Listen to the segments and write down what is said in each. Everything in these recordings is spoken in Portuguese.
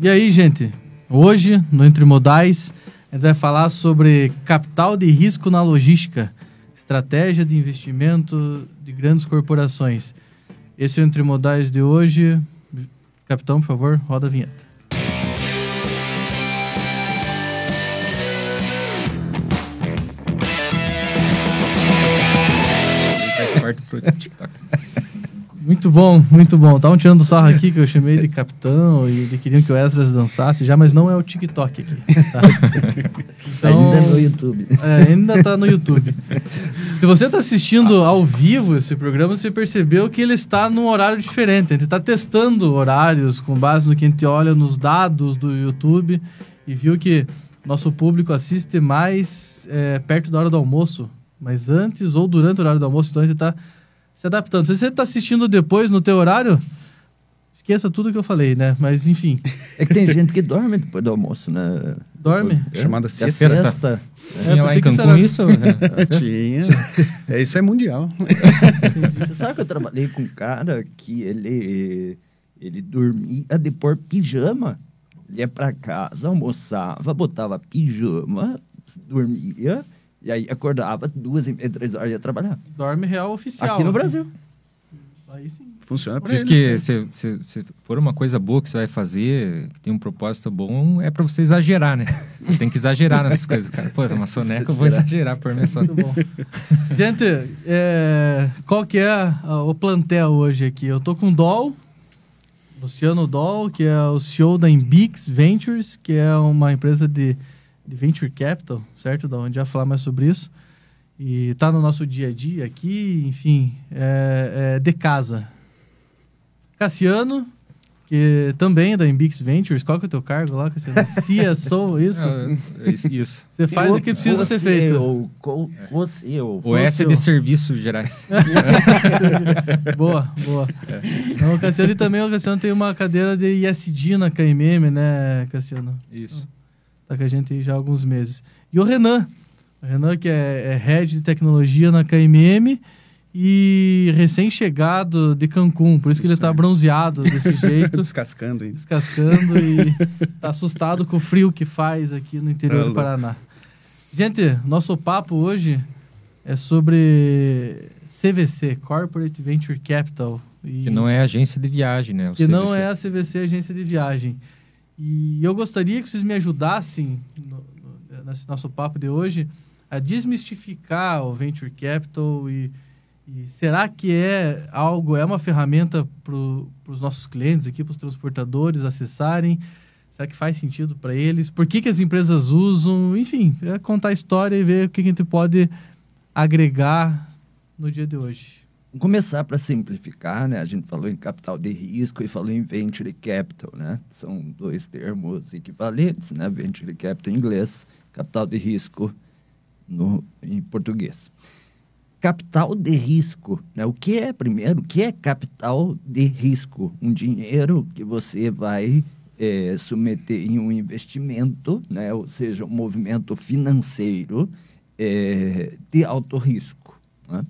E aí, gente? Hoje, no Entre Modais, a gente vai falar sobre capital de risco na logística, estratégia de investimento de grandes corporações. Esse é o Entre Modais de hoje. Capitão, por favor, roda a vinheta. Muito bom, muito bom. Estavam tirando sarro aqui que eu chamei de capitão e de queriam que o Esdras dançasse já, mas não é o TikTok aqui. Tá? Então, ainda no YouTube. É, ainda está no YouTube. Se você está assistindo ao vivo esse programa, você percebeu que ele está num horário diferente. A gente está testando horários com base no que a gente olha nos dados do YouTube e viu que nosso público assiste mais é, perto da hora do almoço, mas antes ou durante o horário do almoço, então a gente está se adaptando. Se você está assistindo depois no teu horário, esqueça tudo que eu falei, né? Mas enfim. É que tem gente que dorme depois do almoço, né? Dorme? É, chamada É siesta. sexta. É, Tinha lá em Cancún era- isso? É. Tinha. É, isso é mundial. Você sabe que eu trabalhei com um cara que ele, ele dormia de pôr pijama. Ele ia pra casa, almoçava, botava pijama, dormia, e aí acordava duas e meia, três horas e ia trabalhar. Dorme real oficial. Aqui no assim. Brasil. Aí sim. Funciona Por isso que assim. se, se, se for uma coisa boa que você vai fazer, que tem um propósito bom, é pra você exagerar, né? Você tem que exagerar nessas coisas. Cara, pô, uma soneca, eu vou exagerar por mim só. Muito bom. Gente, é, qual que é o plantel hoje aqui? Eu tô com o Doll, Luciano Doll, que é o CEO da Imbix Ventures, que é uma empresa de, de Venture Capital, certo? Da onde já falar mais sobre isso. E tá no nosso dia a dia aqui, enfim, é, é de casa. Cassiano, que também é da Imbix Ventures. Qual que é o teu cargo lá, Cassiano? CSO, isso? É, isso, isso. Você faz o que precisa ser feito. Ou co- co-CEO. O S é seu. de serviços gerais. Boa, boa. Não, o Cassiano e também o Cassiano tem uma cadeira de ISD na KMM, né, Cassiano? Isso. Tá com a gente já há alguns meses. E o Renan. O Renan, que é, é head de tecnologia na KMM e recém-chegado de Cancún. Por isso que ele tá bronzeado desse jeito, Descascando ainda. descascando e tá assustado com o frio que faz aqui no interior Tá do. Paraná. Gente, nosso papo hoje é sobre CVC, Corporate Venture Capital. E Que não é agência de viagem, né? O que não CVC. é a CVC Agência de Viagem. E eu gostaria que vocês me ajudassem no- no- nesse nosso papo de hoje a desmistificar o Venture Capital e, e será que é algo, é uma ferramenta para os nossos clientes aqui, para os transportadores acessarem? Será que faz sentido para eles? Por que, que as empresas usam? Enfim, é contar a história e ver o que, que a gente pode agregar no dia de hoje. Começar para simplificar, né? A gente falou em capital de risco e falou em venture capital, né? São dois termos equivalentes, né? Venture capital em inglês, capital de risco no, em português. Capital de risco, né? O que é, primeiro, o que é capital de risco? Um dinheiro que você vai eh, submeter em um investimento, né? Ou seja, um movimento financeiro eh, de alto risco, né?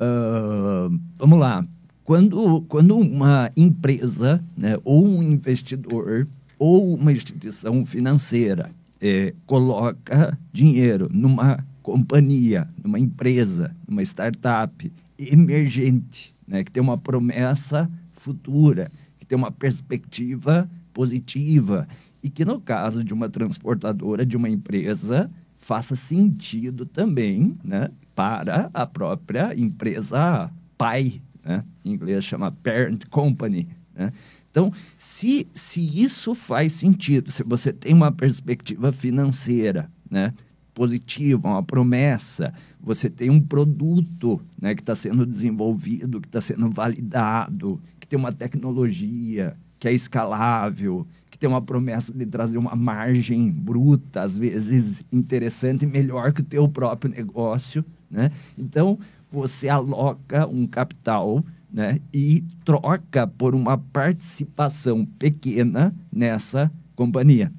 Ah, vamos lá. Quando, quando uma empresa, né, ou um investidor, ou uma instituição financeira eh, coloca dinheiro numa companhia, numa empresa, numa startup emergente, né, que tem uma promessa futura, que tem uma perspectiva positiva, e que no caso de uma transportadora, de uma empresa, faça sentido também né, para a própria empresa pai, né? em inglês chama parent company. Né? Então, se, se isso faz sentido, se você tem uma perspectiva financeira né, positiva, uma promessa, você tem um produto né, que está sendo desenvolvido, que está sendo validado, que tem uma tecnologia que é escalável, que tem uma promessa de trazer uma margem bruta, às vezes interessante, melhor que o teu próprio negócio, né? Então, você aloca um capital né, e troca por uma participação pequena nessa companhia.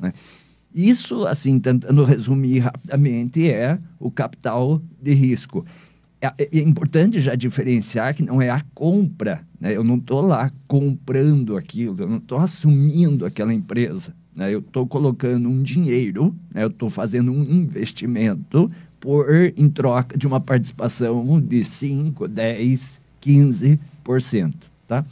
Né? Isso, assim, tentando resumir rapidamente, é o capital de risco. É, é importante já diferenciar que não é a compra Né? Eu não estou lá comprando aquilo, eu não estou assumindo aquela empresa. Né? Eu estou colocando um dinheiro, né? eu estou fazendo um investimento por em troca de uma participação de 5, 10, 15%. Tá?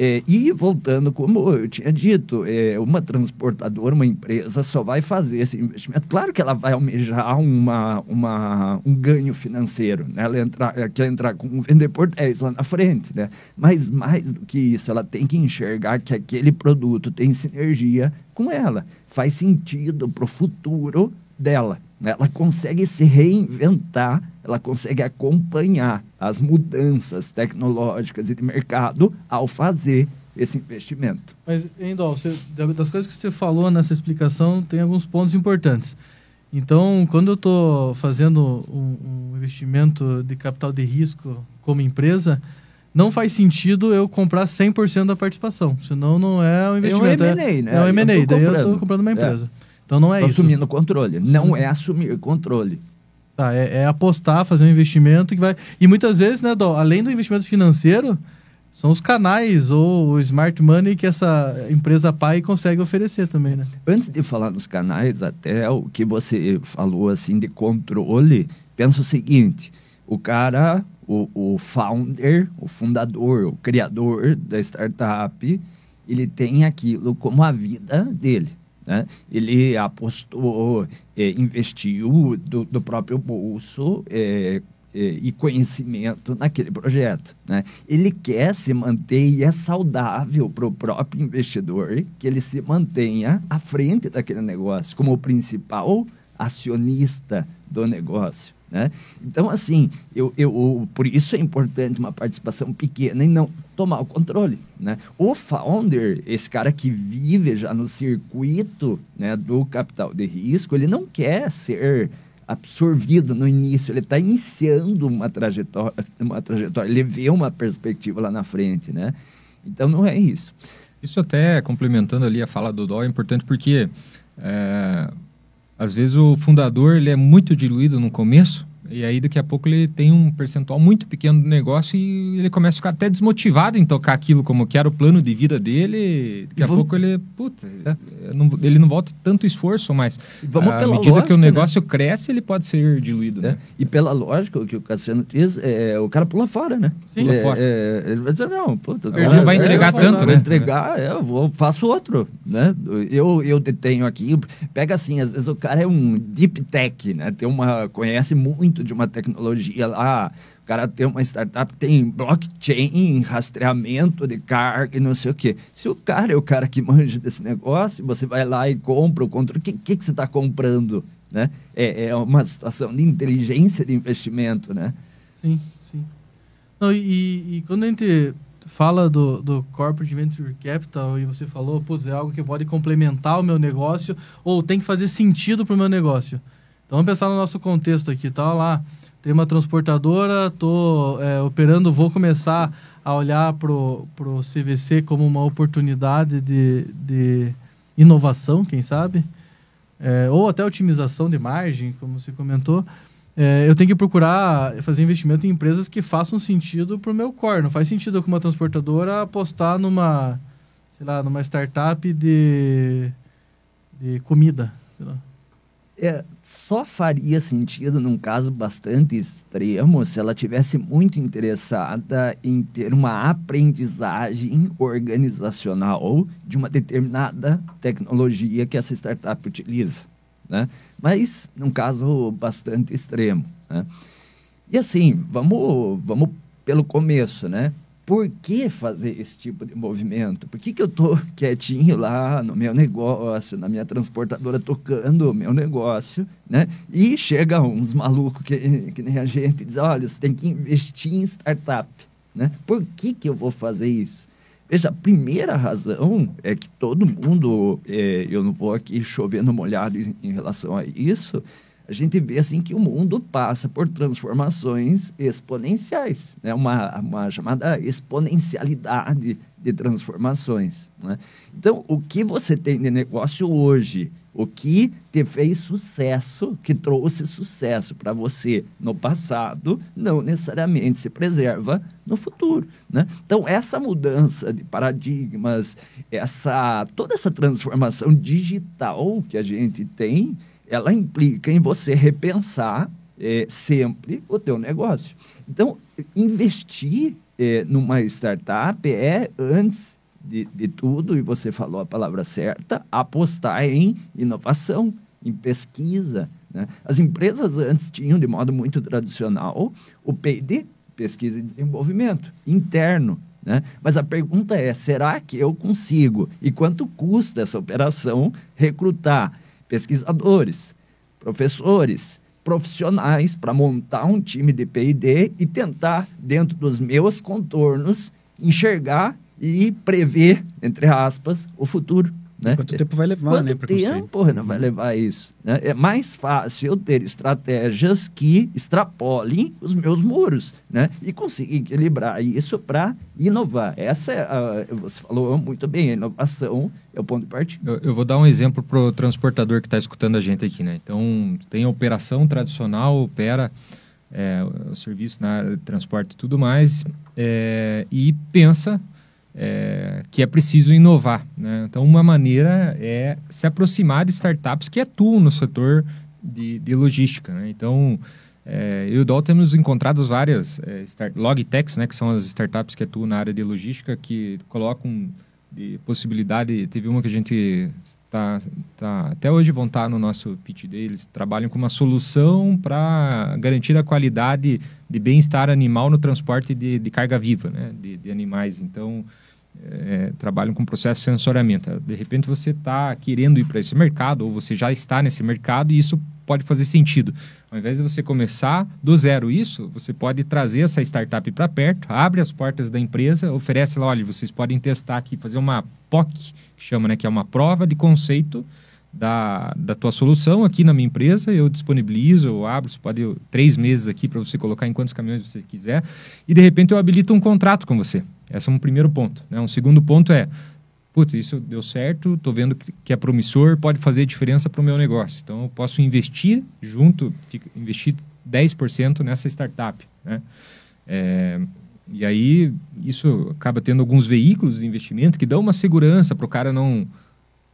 É, e voltando, como eu tinha dito, é, uma transportadora, uma empresa só vai fazer esse investimento. Claro que ela vai almejar uma, uma, um ganho financeiro, né? ela entrar, é, quer entrar com vender por 10 lá na frente, né? mas mais do que isso, ela tem que enxergar que aquele produto tem sinergia com ela, faz sentido para o futuro dela. Né? Ela consegue se reinventar, ela consegue acompanhar as mudanças tecnológicas e de mercado ao fazer esse investimento. Mas, Endol, você, das coisas que você falou nessa explicação, tem alguns pontos importantes. Então, quando eu estou fazendo um, um, investimento de capital de risco como empresa, não faz sentido eu comprar 100% da participação, senão não é um investimento. É um M&A, né? É um M&A, daí eu estou comprando uma empresa. É. Então não é isso. Assumindo controle. Não é assumir controle. Tá, é, é, apostar, fazer um investimento que vai. E muitas vezes, né, Dó, além do investimento financeiro, são os canais ou o smart money que essa empresa pai consegue oferecer também, né? Antes de falar dos canais, até o que você falou assim de controle, pensa o seguinte: o cara, o, o founder, o fundador, o criador da startup, ele tem aquilo como a vida dele. Né? Ele apostou, é, investiu do, do, próprio bolso é, é, e conhecimento naquele projeto. Né? Ele quer se manter e é saudável para o próprio investidor que ele se mantenha à frente daquele negócio, como o principal acionista do negócio. Né? Então, assim, eu, eu, por isso é importante uma participação pequena e não tomar o controle. Né? O founder, esse cara que vive já no circuito né, do capital de risco, ele não quer ser absorvido no início, ele está iniciando uma trajetória, uma trajetória, ele vê uma perspectiva lá na frente, né? Então não é isso. Isso até complementando ali a fala do Dó é importante porque é, às vezes o fundador ele é muito diluído no começo e aí daqui a pouco ele tem um percentual muito pequeno do negócio e ele começa a ficar até desmotivado em tocar aquilo como que era o plano de vida dele. Daqui a vamos... pouco ele, puta, é. não, ele não volta tanto esforço mais. Vamos à medida lógica, que o né? negócio né? cresce, ele pode ser diluído. É. Né? E pela lógica, o que o Cassiano diz, é, o cara pula fora, né? Sim. Pula é, fora. É, ele vai dizer, não, puta, ele não vai entregar tanto, né? entregar, é, eu vou, faço outro, né? Eu, eu detenho aqui, pega assim, às vezes o cara é um deep tech, né? Tem uma, conhece muito de uma tecnologia lá, o cara tem uma startup, tem blockchain, rastreamento de carga e não sei o quê. Se o cara é o cara que manja desse negócio, você vai lá e compra o controle, o que, que, que você está comprando? Né? É, é uma situação de inteligência de investimento, né? Sim, sim. Não, e, e quando a gente fala do, do Corporate Venture Capital e você falou, putz, é algo que pode complementar o meu negócio ou tem que fazer sentido para o meu negócio. Então vamos pensar no nosso contexto aqui, tá lá tem uma transportadora, estou é, operando, vou começar a olhar para o CVC como uma oportunidade de, de inovação, quem sabe, é, ou até otimização de margem, como você comentou. É, eu tenho que procurar fazer investimento em empresas que façam sentido para o meu core. Não faz sentido eu, como uma transportadora, apostar numa, sei lá, numa startup de, de comida. Sei lá é, só faria sentido num caso bastante extremo se ela tivesse muito interessada em ter uma aprendizagem organizacional de uma determinada tecnologia que essa startup utiliza, né? Mas num caso bastante extremo, né? E assim, vamos, vamos pelo começo, né? Por que fazer esse tipo de movimento? Por que, que eu estou quietinho lá no meu negócio, na minha transportadora, tocando o meu negócio, né? E chega uns malucos que, que nem a gente diz, olha, você tem que investir em startup, né? Por que, que eu vou fazer isso? Veja, a primeira razão é que todo mundo, é, eu não vou aqui chovendo molhado em, em relação a isso, a gente vê assim que o mundo passa por transformações exponenciais, né? uma, uma chamada exponencialidade de transformações. Né? Então, o que você tem de negócio hoje, o que te fez sucesso, que trouxe sucesso para você no passado, não necessariamente se preserva no futuro. Né? Então, essa mudança de paradigmas, essa, toda essa transformação digital que a gente tem, ela implica em você repensar é, sempre o teu negócio. Então, investir é, numa startup é, antes de, de tudo, e você falou a palavra certa, apostar em inovação, em pesquisa. Né? As empresas antes tinham, de modo muito tradicional, o P&D, pesquisa e desenvolvimento, interno. Né? Mas a pergunta é: será que eu consigo? E quanto custa essa operação recrutar pesquisadores, professores, profissionais para montar um time de P&D e tentar, dentro dos meus contornos, enxergar e prever, entre aspas, o futuro. Né? Quanto tempo vai levar, Quanto né? Quanto tempo não vai levar isso? Né? É mais fácil eu ter estratégias que extrapolem os meus muros, né? E conseguir equilibrar isso para inovar. Essa é a, você falou muito bem, a inovação é o ponto de partida. Eu, eu vou dar um exemplo para o transportador que está escutando a gente aqui, né? Então, tem a operação tradicional, opera é, o serviço na área de transporte e tudo mais, é, e pensa é, que é preciso inovar. Né? Então, uma maneira é se aproximar de startups que atuam no setor de, de logística. Né? Então, é, eu e o Dol temos encontrado várias é, start, logtechs, né, que são as startups que atuam na área de logística, que colocam de possibilidade. Teve uma que a gente tá, tá até hoje vão estar no nosso pitch deles. Trabalham com uma solução para garantir a qualidade de bem-estar animal no transporte de, de carga viva, né, de, de animais. Então é, trabalham com processo de sensoriamento. De repente você está querendo ir para esse mercado ou você já está nesse mercado e isso pode fazer sentido. Ao invés de você começar do zero isso, você pode trazer essa startup para perto, abre as portas da empresa, oferece lá, olha, vocês podem testar aqui, fazer uma POC, que chama, né, que é uma prova de conceito da, da tua solução aqui na minha empresa, eu disponibilizo, eu abro, você pode três meses aqui para você colocar em quantos caminhões você quiser, e de repente eu habilito um contrato com você. Esse é um primeiro ponto. Né? Um segundo ponto é, putz, isso deu certo, estou vendo que é promissor, pode fazer diferença para o meu negócio. Então, eu posso investir junto, investir 10% nessa startup. Né? É, e aí, isso acaba tendo alguns veículos de investimento que dão uma segurança para o cara não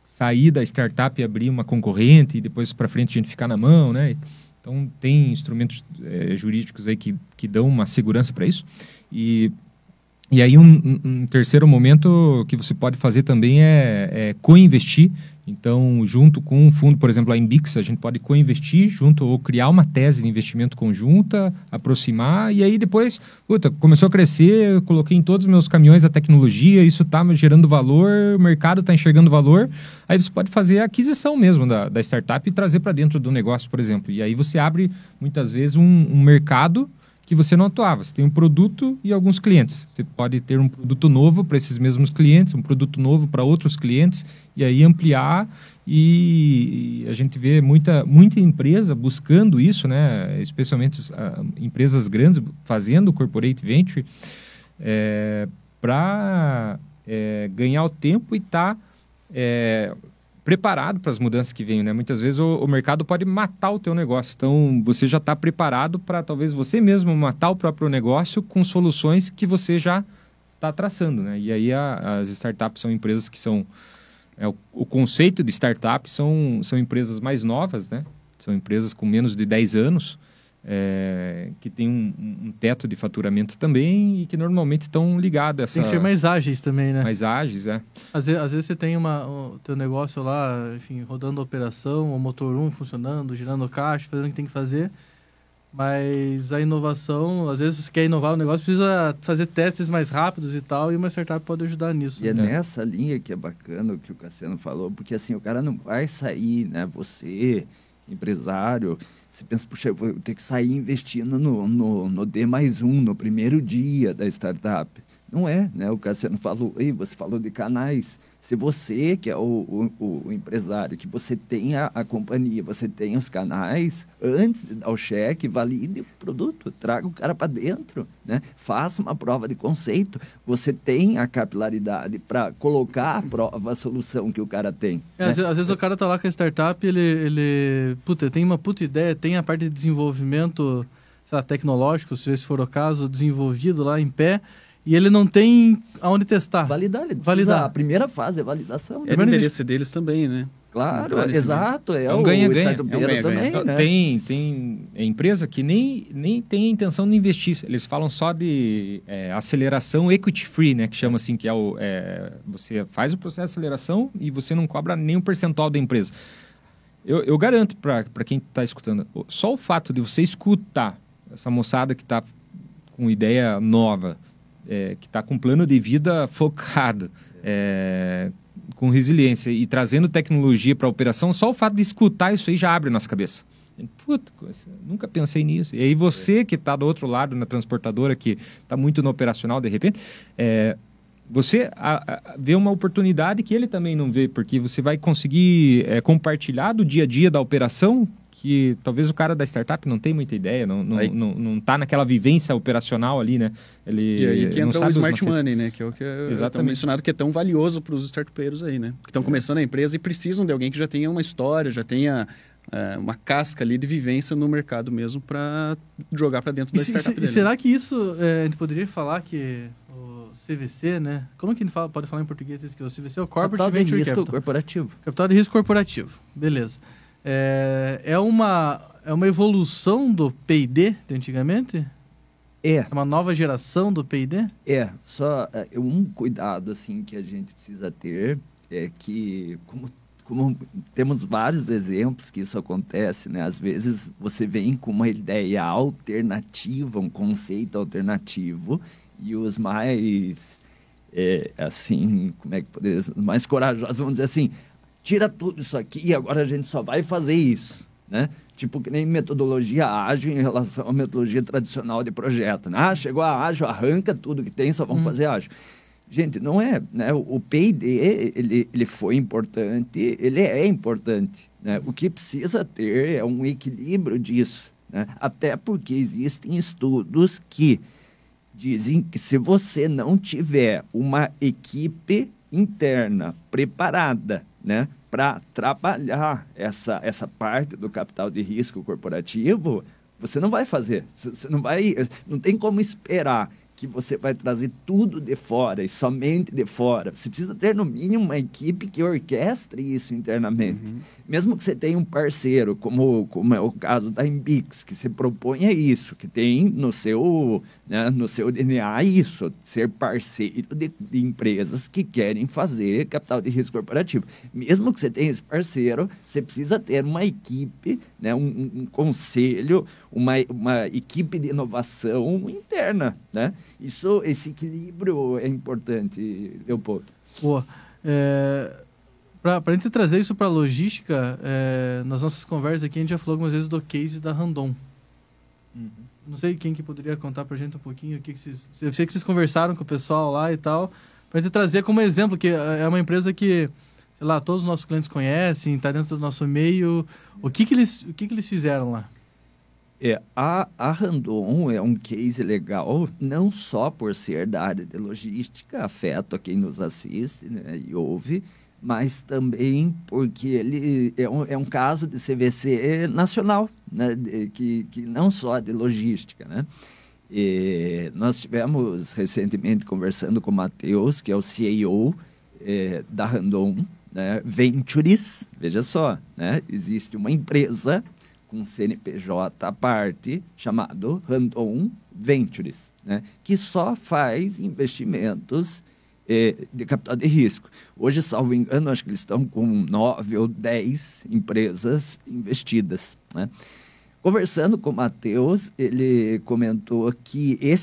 sair da startup e abrir uma concorrente e depois para frente a gente ficar na mão, né? Então, tem instrumentos é, jurídicos aí que, que dão uma segurança para isso. E e aí um, um, terceiro momento que você pode fazer também é, é co-investir. Então, junto com um fundo, por exemplo, a Imbix, a gente pode co-investir junto ou criar uma tese de investimento conjunta, aproximar, e aí depois, puta, começou a crescer, coloquei em todos os meus caminhões a tecnologia, isso está gerando valor, o mercado está enxergando valor, aí você pode fazer a aquisição mesmo da, da startup e trazer para dentro do negócio, por exemplo. E aí você abre, muitas vezes, um, um mercado que você não atuava. Você tem um produto e alguns clientes. Você pode ter um produto novo para esses mesmos clientes, um produto novo para outros clientes, e aí ampliar. E a gente vê muita, muita empresa buscando isso, né? especialmente uh, empresas grandes fazendo corporate venture, é, para é, ganhar o tempo e estar. Tá, é, preparado para as mudanças que vêm, né? Muitas vezes o, o, mercado pode matar o teu negócio. Então, você já está preparado para talvez você mesmo matar o próprio negócio com soluções que você já está traçando, né? E aí a, as startups são empresas que são... É, o, o, conceito de startup são, são empresas mais novas, né? São empresas com menos de 10 anos, é, que tem um, um, teto de faturamento também e que normalmente estão ligados a essa... Tem que ser mais ágeis também, né? Mais ágeis, é. Às vezes, às vezes você tem uma, o teu negócio lá, enfim, rodando a operação, o motor 1 funcionando, girando caixa, fazendo o que tem que fazer, mas a inovação, às vezes você quer inovar o negócio, precisa fazer testes mais rápidos e tal, e uma startup pode ajudar nisso. E é né? nessa linha que é bacana o que o Cassiano falou, porque assim, o cara não vai sair, né, você empresário, você pensa, puxa, eu vou ter que sair investindo no, no, no D mais um, no primeiro dia da startup. Não é, né? O Cassiano falou, aí você falou de canais. Se você, que é o, o, o empresário, que você tenha a companhia, você tem os canais, antes de dar o cheque, valide o produto, traga o cara para dentro, né? faça uma prova de conceito. Você tem a capilaridade para colocar à prova a solução que o cara tem. É, né? às, às vezes o cara tá lá com a startup, ele, ele puta, tem uma puta ideia, tem a parte de desenvolvimento sei lá, tecnológico, se esse for o caso, desenvolvido lá em pé, e ele não tem aonde testar. Validar, ele Validar. A primeira fase é validação. É do interesse deles também, né? Claro, Então, exato. É, É um o ganha-ganha. É um ganha-ganha. também, Então, né? Tem, tem empresa que nem, nem tem a intenção de investir. Eles falam só de é, aceleração equity free, né? Que chama assim, que é o. é, você faz o processo de aceleração e você não cobra nenhum percentual da empresa. Eu, eu garanto para quem está escutando, o- só o fato de você escutar essa moçada que está com ideia nova, é, que está com plano de vida focado, é, com resiliência e trazendo tecnologia para a operação, só o fato de escutar isso aí já abre a nossa cabeça. Puta, coisa, nunca pensei nisso. E aí você que está do outro lado na transportadora, que está muito no operacional de repente, é, você a- a- vê uma oportunidade que ele também não vê, porque você vai conseguir é, compartilhar do dia a dia da operação que talvez o cara da startup não tem muita ideia, não, não, Aí- não, não tá naquela vivência operacional ali, né? Ele E aí que entra o Smart. Money, né? Que é o que é Exatamente. tão mencionado, que é tão valioso para os startupeiros aí, né? Que estão começando a empresa e precisam de alguém que já tenha uma história, já tenha é, uma casca ali de vivência no mercado mesmo para jogar para dentro E, da se- startup se- dele. será que isso, é, a gente poderia falar que o CVC, né? Como que a gente fala, pode falar em português isso que o CVC é o Corporate Capital de Venture risco Capital. corporativo. Capital de risco corporativo. Beleza. É, é, uma, é uma evolução do P&D de antigamente? É, É uma nova geração do P&D? é. Só é, um cuidado assim que a gente precisa ter é que, como, como temos vários exemplos que isso acontece, né? Às vezes você vem com uma ideia alternativa, um conceito alternativo, e os mais, é, assim, como é que poderia ser? Os mais corajosos vão dizer assim, tira tudo isso aqui e agora a gente só vai fazer isso, né? Tipo que nem metodologia ágil em relação à metodologia tradicional de projeto, né? Ah, chegou a ágil, arranca tudo que tem, só vamos Hum. fazer ágil. Gente, não é, né? O P&D, ele, ele foi importante, ele é importante, né? O que precisa ter é um equilíbrio disso, né? Até porque existem estudos que dizem que se você não tiver uma equipe interna preparada, né, para trabalhar essa, essa parte do capital de risco corporativo, você não vai fazer. Você não vai, não tem como esperar que você vai trazer tudo de fora e somente de fora. Você precisa ter no mínimo uma equipe que orquestre isso internamente. Mesmo que você tenha um parceiro, como, como é o caso da Embix, que se propõe a isso, que tem no seu, né, no seu DNA isso, ser parceiro de, de empresas que querem fazer capital de risco corporativo. Mesmo que você tenha esse parceiro, você precisa ter uma equipe, né, um, um- conselho, uma, uma equipe de inovação interna. Né? Isso, esse equilíbrio é importante, Leopoldo. Pô, é, para a gente trazer isso para logística, é, nas nossas conversas aqui a gente já falou algumas vezes do case da Randon. Não sei quem que poderia contar pra gente um pouquinho o que, que vocês. Eu sei que vocês conversaram com o pessoal lá e tal. Pra gente trazer como exemplo, que é uma empresa que, sei lá, todos os nossos clientes conhecem, está dentro do nosso meio. O que, que, eles, o que, que eles fizeram lá? É, a, a Randon é um case legal, não só por ser da área de logística, afeto a quem nos assiste né, e ouve, mas também porque ele é um, é um caso de CVC nacional, né, de- que, que não só de logística. Né? E nós tivemos recentemente conversando com o Matheus, que é o CEO eh, da Randon né, Ventures. Veja só, né, existe uma empresa com CNPJ à parte, chamado Randon Ventures, né, que só faz investimentos eh, de capital de risco. Hoje, salvo engano, acho que eles estão com nove ou dez empresas investidas. Né? Conversando com o Matheus, ele comentou que esse